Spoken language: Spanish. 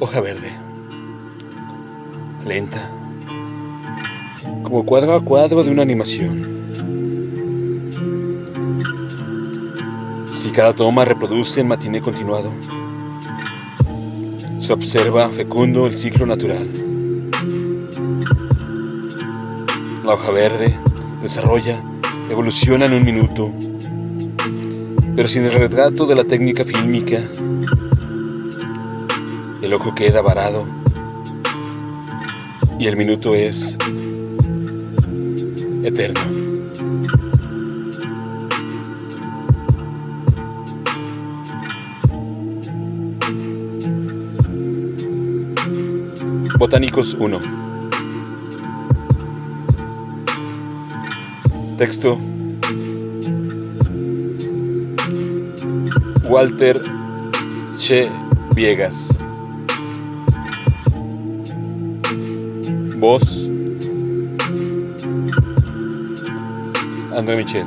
Hoja verde. Lenta. Como cuadro a cuadro de una animación. Si cada toma reproduce el matiné continuado, se observa fecundo el ciclo natural. La hoja verde desarrolla, evoluciona en un minuto, pero sin el retrato de la técnica fílmica, el ojo queda varado y el minuto es eterno. Botánicos 1 Texto. Walter Che Viegas Voz André Michel